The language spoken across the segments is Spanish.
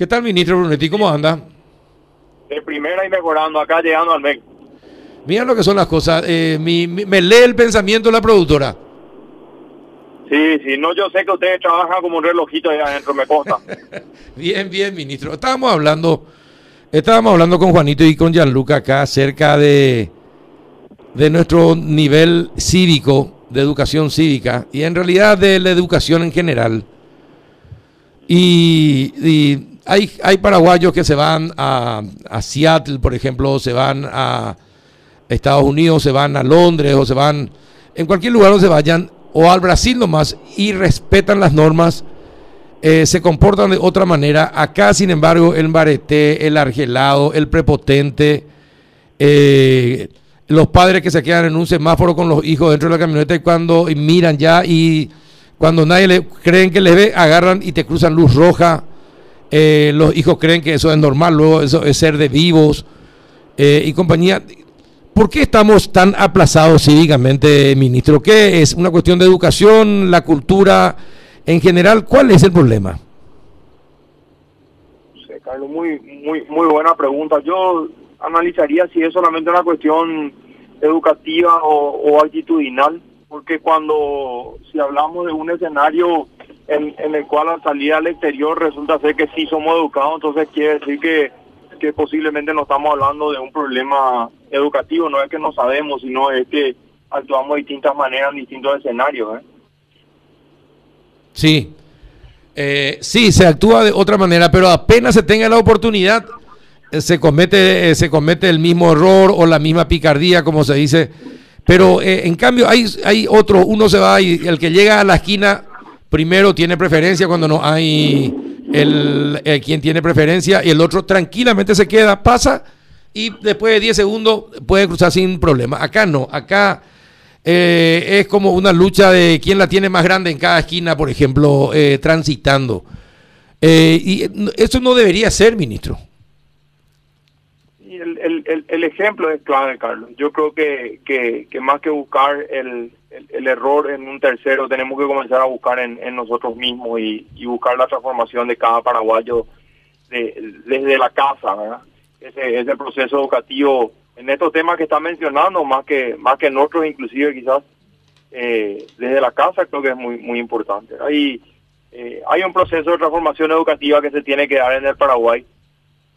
¿Qué tal, ministro Brunetti? ¿Cómo anda? De primera y mejorando, acá llegando al MEC. Mira lo que son las cosas. Eh, mi- mi- me lee el pensamiento la productora. Sí, sí, no, yo sé que ustedes trabajan como un relojito ahí adentro, me consta. Bien, bien, ministro. Estábamos hablando, estábamos hablando con Juanito y con Gianluca acá acerca de, de nuestro nivel cívico, de educación cívica, y en realidad de la educación en general. Y, y hay, hay paraguayos que se van a, Seattle, por ejemplo, se van a Estados Unidos, se van a Londres o se van en cualquier lugar donde se vayan, o al Brasil nomás, y respetan las normas eh, se comportan de otra manera. Acá, sin embargo, el barete, el argelado, el prepotente, eh, los padres que se quedan en un semáforo con los hijos dentro de la camioneta y cuando y miran ya y cuando nadie le creen que les ve, agarran y te cruzan luz roja. Eh, los hijos creen que eso es normal, luego eso es ser de vivos eh, y compañía. ¿Por qué estamos tan aplazados cívicamente, ministro? ¿Qué es? ¿Una cuestión de educación, la cultura en general? ¿Cuál es el problema? Sé, Carlos, muy, muy, muy buena pregunta. Yo analizaría si es solamente una cuestión educativa o, o actitudinal, porque cuando, si hablamos de un escenario en, el cual al salir al exterior resulta ser que sí somos educados, entonces quiere decir que, que posiblemente no estamos hablando de un problema educativo, no es que no sabemos, sino es que actuamos de distintas maneras en distintos escenarios. ¿eh? Sí. Eh, sí, se actúa de otra manera, pero apenas se tenga la oportunidad, eh, se comete, eh, se comete el mismo error o la misma picardía, como se dice. Pero eh, en cambio hay, hay otro, uno se va y el que llega a la esquina primero tiene preferencia cuando no hay el, el quien tiene preferencia y el otro tranquilamente se queda, pasa y después de 10 segundos puede cruzar sin problema. Acá no, acá eh, es como una lucha de quién la tiene más grande en cada esquina, por ejemplo, eh, transitando. Eh, y eh, eso no debería ser, ministro. El, el, ejemplo es clave, Carlos. Yo creo que, que, más que buscar el, el, error en un tercero, tenemos que comenzar a buscar en, nosotros mismos y, buscar la transformación de cada paraguayo de- desde la casa, ¿verdad? Ese es el proceso educativo en estos temas que está mencionando, más que más que en otros, inclusive quizás eh, desde la casa, creo que es muy muy importante. Hay eh, hay un proceso de transformación educativa que se tiene que dar en el Paraguay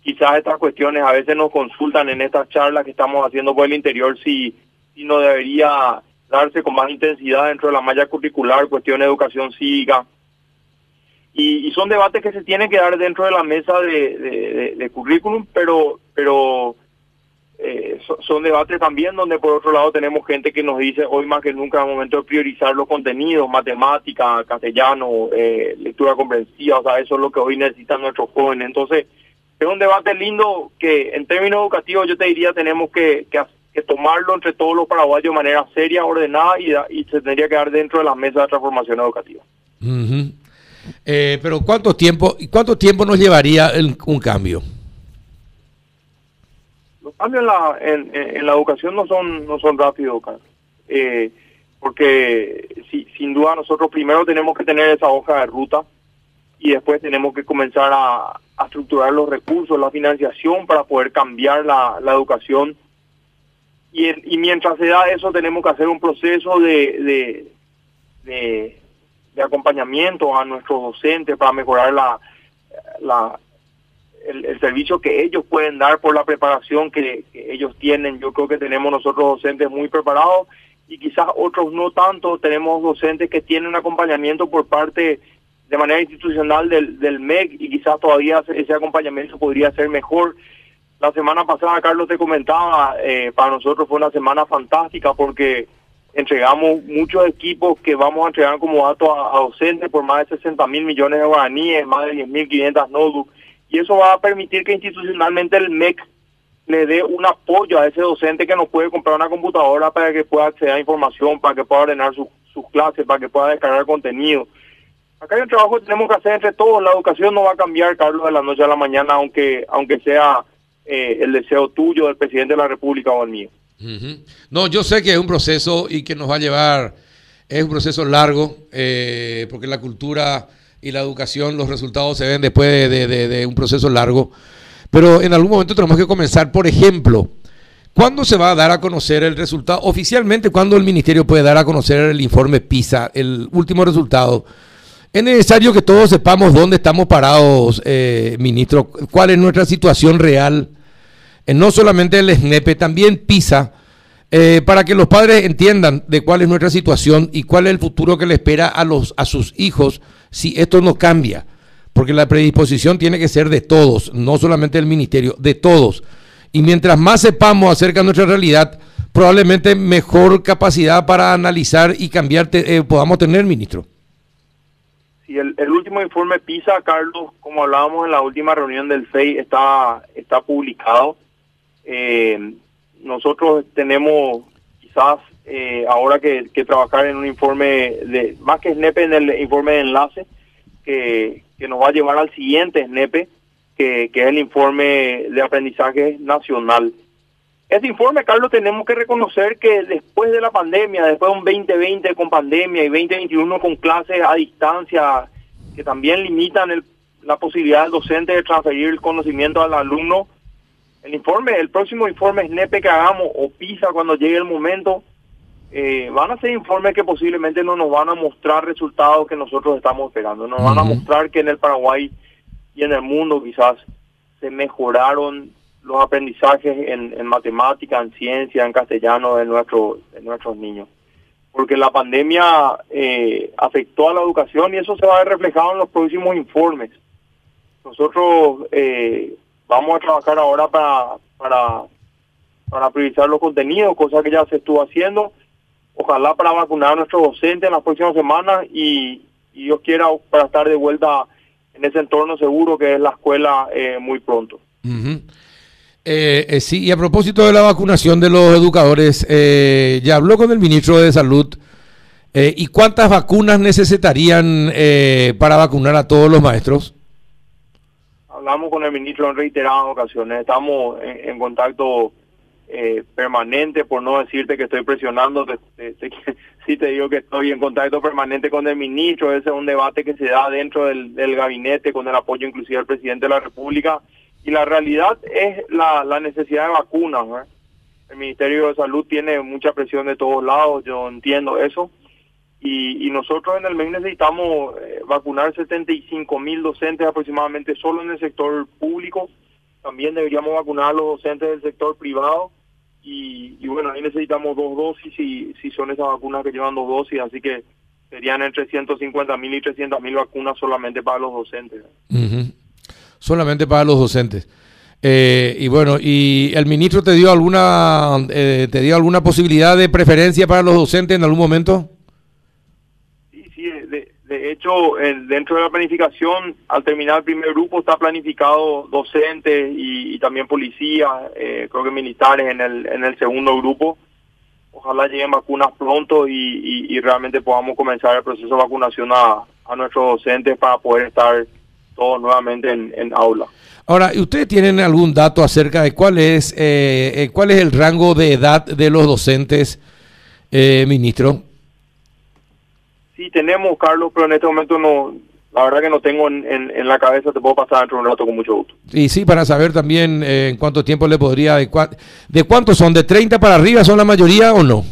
quizás estas cuestiones a veces nos consultan en estas charlas que estamos haciendo por el interior si, si no debería darse con más intensidad dentro de la malla curricular, cuestión de educación cívica. Y, y son debates que se tienen que dar dentro de la mesa de, de, currículum, pero, pero eh, so- son debates también donde por otro lado tenemos gente que nos dice hoy más que nunca es momento de priorizar los contenidos, matemática, castellano, eh, lectura comprensiva, o sea, eso es lo que hoy necesitan nuestros jóvenes. Entonces, es un debate lindo que en términos educativos yo te diría tenemos que, que, que tomarlo entre todos los paraguayos de manera seria, ordenada y, y se tendría que dar dentro de las mesas de transformación educativa. Eh, pero ¿cuánto tiempo, cuánto tiempo nos llevaría el- un cambio? Los cambios en la, en la educación no son no son rápidos, Carlos. Eh, porque si, sin duda nosotros primero tenemos que tener esa hoja de ruta y después tenemos que comenzar a, estructurar los recursos, la financiación para poder cambiar la, educación. Y, en- y mientras se da eso tenemos que hacer un proceso de, de, acompañamiento a nuestros docentes para mejorar la, el, servicio que ellos pueden dar por la preparación que, que ellos tienen. Yo creo que tenemos nosotros docentes muy preparados y quizás otros no tanto. Tenemos docentes que tienen acompañamiento por parte de manera institucional del, del MEC y quizás todavía ese acompañamiento podría ser mejor. La semana pasada, Carlos, te comentaba, eh, para nosotros fue una semana fantástica porque entregamos muchos equipos que vamos a entregar como datos a, docentes por más de 60 mil millones de guaraníes, más de 10.500 notebooks y eso va a permitir que institucionalmente el MEC le dé un apoyo a ese docente que no puede comprar una computadora para que pueda acceder a información, para que pueda ordenar su- sus clases, para que pueda descargar contenido. Acá hay un trabajo que tenemos que hacer entre todos. La educación no va a cambiar, Carlos, de la noche a la mañana, aunque aunque sea eh, el deseo tuyo, del presidente de la República o el mío. Ujú. No, yo sé que es un proceso y que nos va a llevar, es un proceso largo, eh, porque la cultura y la educación, los resultados se ven después de, un proceso largo. Pero en algún momento tenemos que comenzar, por ejemplo, ¿cuándo se va a dar a conocer el resultado? Oficialmente, ¿cuándo el ministerio puede dar a conocer el informe PISA, el último resultado? Es necesario que todos sepamos dónde estamos parados, eh, ministro, cuál es nuestra situación real, eh, no solamente el SNEPE, también PISA, eh, para que los padres entiendan de cuál es nuestra situación y cuál es el futuro que le espera a, los, a sus hijos si esto no cambia, porque la predisposición tiene que ser de todos, no solamente del ministerio, de todos. Y mientras más sepamos acerca de nuestra realidad, probablemente mejor capacidad para analizar y cambiar eh, podamos tener, ministro. Sí, el, último informe PISA, Carlos, como hablábamos en la última reunión del FEI, está, está publicado. Eh, nosotros tenemos quizás eh, ahora que, trabajar en un informe de más que SNEPE en el informe de enlace que, nos va a llevar al siguiente SNEPE que, que es el informe de aprendizaje nacional. Ese informe, Carlos, tenemos que reconocer que después de la pandemia, después de un 2020 con pandemia y 2021 con clases a distancia, que también limitan el, la posibilidad del docente de transferir el conocimiento al alumno, el informe, el próximo informe SNEPE que hagamos o PISA cuando llegue el momento, eh, van a ser informes que posiblemente no nos van a mostrar resultados que nosotros estamos esperando. Nos van a mostrar que en el Paraguay y en el mundo quizás se mejoraron los aprendizajes en, en matemática, en ciencia, en castellano de, nuestro, de nuestros niños. Porque la pandemia eh, afectó a la educación y eso se va a ver reflejado en los próximos informes. Nosotros eh, vamos a trabajar ahora para, para, para priorizar los contenidos, cosa que ya se estuvo haciendo ojalá para vacunar a nuestros docentes en las próximas semanas y, y Dios quiera para estar de vuelta en ese entorno seguro que es la escuela eh, muy pronto. Eh, eh, sí, y a propósito de la vacunación de los educadores, ya habló con el ministro de Salud. ¿Y cuántas vacunas necesitarían para vacunar a todos los maestros? Hablamos con el ministro en reiteradas ocasiones. Estamos en contacto eh, permanente, por no decirte que estoy presionando, te, sí te digo que estoy en contacto permanente con el ministro, ese es un debate que se da dentro del, gabinete con el apoyo inclusive del presidente de la República y la realidad es la, la necesidad de vacunas. El Ministerio de Salud tiene mucha presión de todos lados, yo entiendo eso. Y, y nosotros en el MEC necesitamos eh, vacunar 75 mil docentes aproximadamente solo en el sector público. También deberíamos vacunar a los docentes del sector privado y, bueno, ahí necesitamos dos dosis si, si son esas vacunas que llevan dos dosis, así que serían entre 150 mil y 300 mil vacunas solamente para los docentes. Solamente para los docentes. Eh, y bueno, ¿y el ministro te dio alguna eh, te dio alguna posibilidad de preferencia para los docentes en algún momento? De hecho, dentro de la planificación, al terminar el primer grupo está planificado docentes y, también policías, eh, creo que militares en el, en el segundo grupo. Ojalá lleguen vacunas pronto y, realmente podamos comenzar el proceso de vacunación a, nuestros docentes para poder estar todos nuevamente en, aula. Ahora, ¿ustedes tienen algún dato acerca de cuál es, eh, eh, cuál es el rango de edad de los docentes, ministro? Sí, tenemos, Carlos, pero en este momento no, la verdad que no tengo en, en, la cabeza, te puedo pasar dentro de un rato con mucho gusto. Y sí, para saber también eh, en cuánto tiempo le podría, de, de cuántos son, de 30 para arriba son la mayoría o no?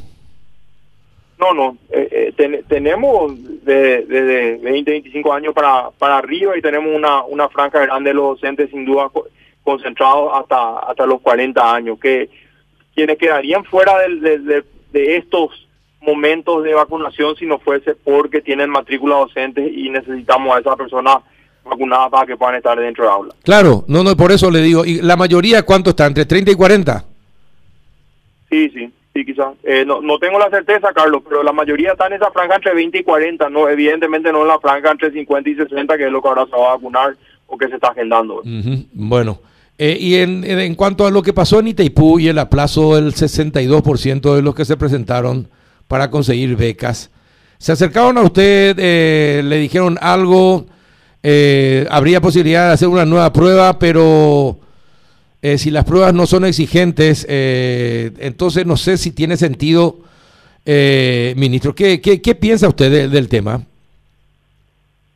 No, no, eh, eh, tenemos de, de, 20, 25 años para, para arriba y tenemos una, una franja grande de los docentes sin duda concentrados hasta, hasta los 40 años, que quienes quedarían fuera de, de estos momentos de vacunación si no fuese porque tienen matrícula docente y necesitamos a esa persona vacunada para que puedan estar dentro del aula. Claro, no, no, por eso le digo, ¿y la mayoría cuánto está? ¿Entre 30 y 40? Sí, sí, sí, quizás. Eh, no, no tengo la certeza, Carlos, pero la mayoría está en esa franja entre 20 y 40, no, evidentemente no en la franja entre 50 y 60, que es lo que ahora se va a vacunar o que se está agendando. Bueno. Eh, y en, cuanto a lo que pasó en Itaipú y el aplazo del 62% de los que se presentaron, para conseguir becas. ¿Se acercaron a usted, eh, le dijeron algo? Eh, ¿Habría posibilidad de hacer una nueva prueba, pero eh, si las pruebas no son exigentes, entonces no sé si tiene sentido, ministro. ¿Qué, qué, piensa usted del tema?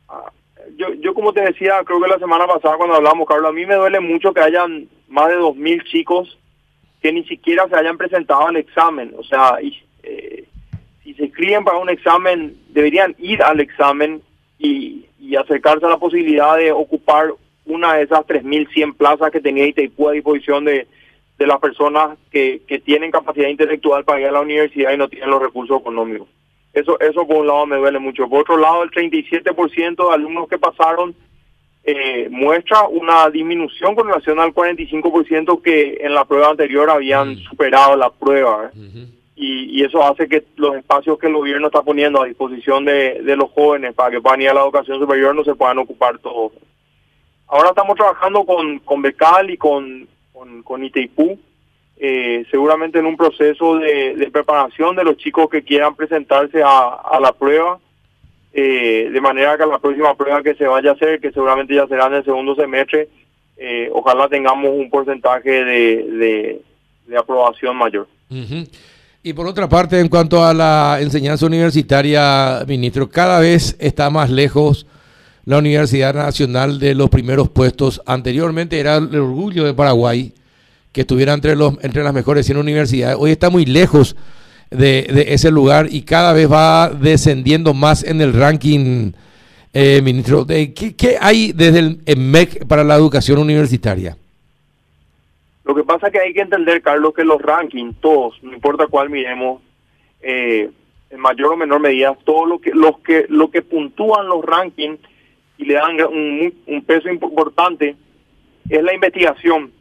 Ah, como te decía, creo que la semana pasada cuando hablamos, Carlos, a mí me duele mucho que hayan más de 2.000 chicos que ni siquiera se hayan presentado al examen. O sea, eh, si se inscriben para un examen, deberían ir al examen y, acercarse a la posibilidad de ocupar una de esas 3.100 plazas que tenía Itaipú a disposición de, de las personas que, que tienen capacidad intelectual para ir a la universidad y no tienen los recursos económicos. Eso, eso por un lado me duele mucho. Por otro lado, el 37% de alumnos que pasaron eh, muestra una disminución con relación al 45% que en la prueba anterior habían mm. superado la prueba. ¿eh? y, eso hace que los espacios que el gobierno está poniendo a disposición de, los jóvenes para que puedan ir a la educación superior no se puedan ocupar todos. Ahora estamos trabajando con, con Becal y con, con, Itaipú, eh, seguramente en un proceso de, preparación de los chicos que quieran presentarse a, a la prueba eh, de manera que la próxima prueba que se vaya a hacer, que seguramente ya será en el segundo semestre, eh, ojalá tengamos un porcentaje de, de, aprobación mayor. Y por otra parte, en cuanto a la enseñanza universitaria, ministro, cada vez está más lejos la Universidad Nacional de los primeros puestos. Anteriormente era el orgullo de Paraguay que estuviera entre, los, entre las mejores 100 universidades. Hoy está muy lejos de, ese lugar y cada vez va descendiendo más en el ranking, eh, ministro. De, ¿qué, hay desde el MEC para la educación universitaria? Lo que pasa es que hay que entender, Carlos, que los rankings, todos, no importa cuál miremos, eh, en mayor o menor medida, todos lo que, los que, lo que puntúan los rankings y le dan un, peso importante es la investigación.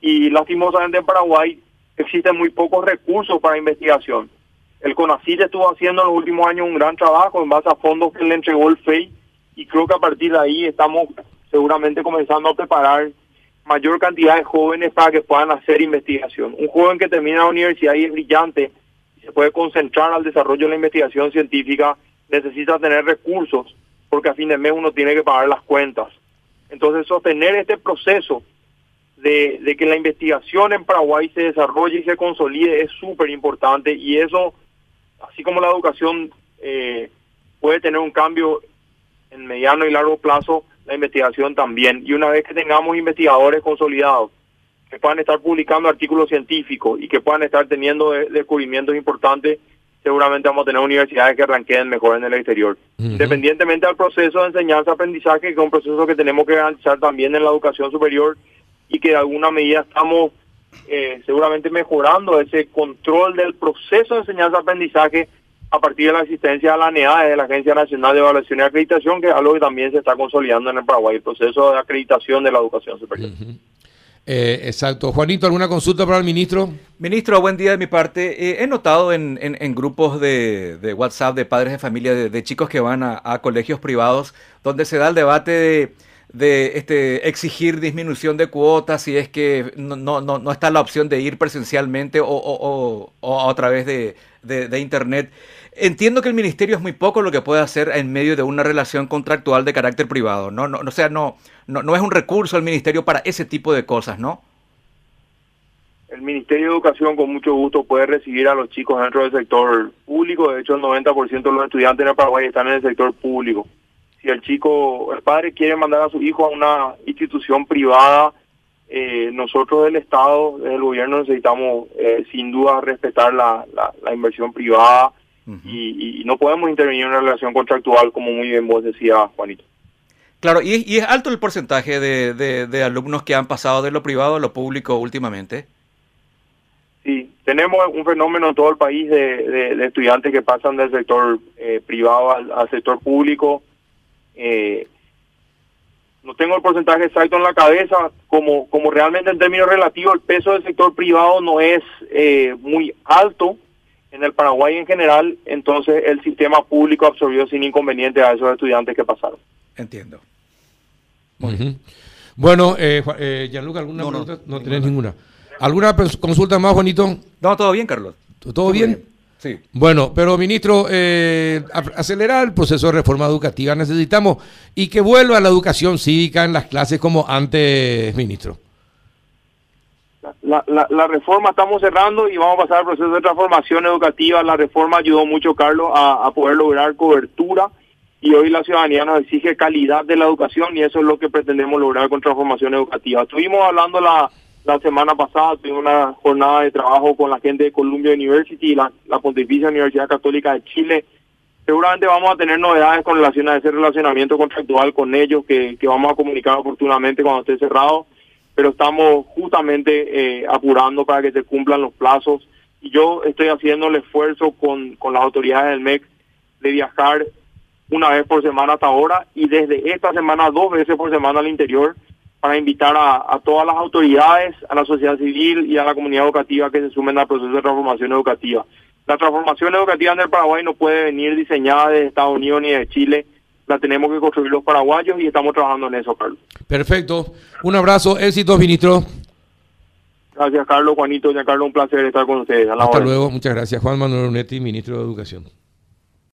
Y lastimosamente en Paraguay existen muy pocos recursos para investigación. El CONACYT estuvo haciendo en los últimos años un gran trabajo en base a fondos que le entregó el FEI y creo que a partir de ahí estamos seguramente comenzando a preparar mayor cantidad de jóvenes para que puedan hacer investigación. Un joven que termina la universidad y es brillante y se puede concentrar al desarrollo de la investigación científica necesita tener recursos porque a fin de mes uno tiene que pagar las cuentas. Entonces sostener este proceso de, que la investigación en Paraguay se desarrolle y se consolide es súper importante y eso, así como la educación eh, puede tener un cambio en mediano y largo plazo, la investigación también. Y una vez que tengamos investigadores consolidados, que puedan estar publicando artículos científicos y que puedan estar teniendo descubrimientos importantes, seguramente vamos a tener universidades que arranquen mejor en el exterior. Independientemente del proceso de enseñanza-aprendizaje, que es un proceso que tenemos que realizar también en la educación superior, y que de alguna medida estamos eh, seguramente mejorando ese control del proceso de enseñanza-aprendizaje a partir de la existencia de la ANEA, de la Agencia Nacional de Evaluación y Acreditación, que es algo que también se está consolidando en el Paraguay, el proceso de acreditación de la educación superior. Eh, exacto. Juanito, ¿alguna consulta para el ministro? Ministro, buen día de mi parte. Eh, he notado en, en, grupos de, de, WhatsApp de padres de familia, de, chicos que van a, colegios privados, donde se da el debate de de este, exigir disminución de cuotas si es que no, está la opción de ir presencialmente o, o, o, a través de, de, Internet. Entiendo que el ministerio es muy poco lo que puede hacer en medio de una relación contractual de carácter privado, ¿no? no, o sea, no, no, no es un recurso el ministerio para ese tipo de cosas, ¿no? El Ministerio de Educación con mucho gusto puede recibir a los chicos dentro del sector público. De hecho, el 90% de los estudiantes en Paraguay están en el sector público si el chico, el padre quiere mandar a su hijo a una institución privada, eh, nosotros del Estado, del gobierno, necesitamos eh, sin duda respetar la, la, inversión privada y, no podemos intervenir en una relación contractual, como muy bien vos decías, Juanito. Claro, y, y es alto el porcentaje de, de, alumnos que han pasado de lo privado a lo público últimamente. Sí, tenemos un fenómeno en todo el país de, de estudiantes que pasan del sector eh, privado al sector público eh, no tengo el porcentaje exacto en la cabeza, como, como realmente en términos relativos el peso del sector privado no es eh, muy alto en el Paraguay en general, entonces el sistema público absorbió sin inconveniente a esos estudiantes que pasaron. Entiendo. Bueno, eh, eh, Gianluca, ¿alguna no, pregunta? No, tenés ninguna. ¿Alguna consulta más, Juanito? No, todo bien, Carlos. ¿Todo, bien? Sí. Bueno, pero ministro, eh, acelerar el proceso de reforma educativa necesitamos y que vuelva la educación cívica en las clases como antes, ministro. La, la, reforma estamos cerrando y vamos a pasar al proceso de transformación educativa. La reforma ayudó mucho, Carlos, a, poder lograr cobertura y hoy la ciudadanía nos exige calidad de la educación y eso es lo que pretendemos lograr con transformación educativa. Estuvimos hablando la, la semana pasada, tuvimos una jornada de trabajo con la gente de Columbia University y la, la Pontificia Universidad Católica de Chile. Seguramente vamos a tener novedades con relación a ese relacionamiento contractual con ellos que, que vamos a comunicar oportunamente cuando esté cerrado, pero estamos justamente eh, apurando para que se cumplan los plazos y yo estoy haciendo el esfuerzo con, con las autoridades del MEC de viajar una vez por semana hasta ahora y desde esta semana dos veces por semana al interior para invitar a, todas las autoridades, a la sociedad civil y a la comunidad educativa que se sumen al proceso de transformación educativa. La transformación educativa en el Paraguay no puede venir diseñada de Estados Unidos ni de Chile, la tenemos que construir los paraguayos y estamos trabajando en eso, Carlos. Perfecto. Un abrazo, éxitos, ministro. Gracias, Carlos, Juanito, ya Carlos, un placer estar con ustedes. Hasta luego, muchas gracias. Juan Manuel Unetti, ministro de Educación.